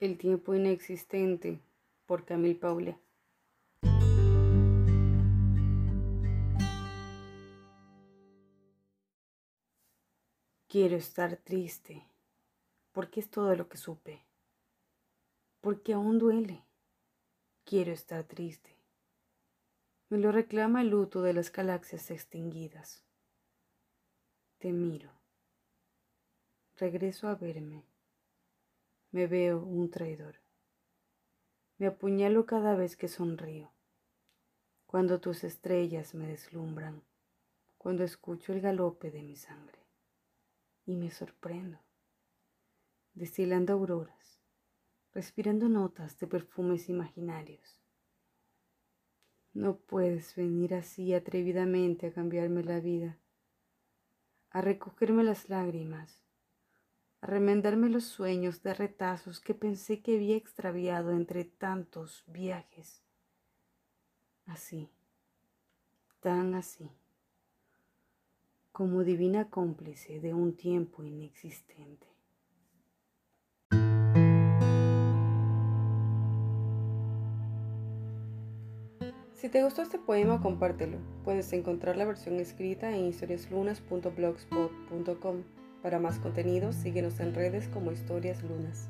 El tiempo inexistente por Camille Paule. Quiero estar triste, porque es todo lo que supe, porque aún duele. Quiero estar triste. Me lo reclama el luto de las galaxias extinguidas. Te miro. Regreso a verme me veo un traidor. Me apuñalo cada vez que sonrío, cuando tus estrellas me deslumbran, cuando escucho el galope de mi sangre. Y me sorprendo, destilando auroras, respirando notas de perfumes imaginarios. No puedes venir así atrevidamente a cambiarme la vida, a recogerme las lágrimas, a remendarme los sueños de retazos que pensé que había extraviado entre tantos viajes. Así, tan así, como divina cómplice de un tiempo inexistente. Si te gustó este poema, compártelo. Puedes encontrar la versión escrita en historiaslunas.blogspot.com. Para más contenidos, síguenos en redes como Historias Lunas.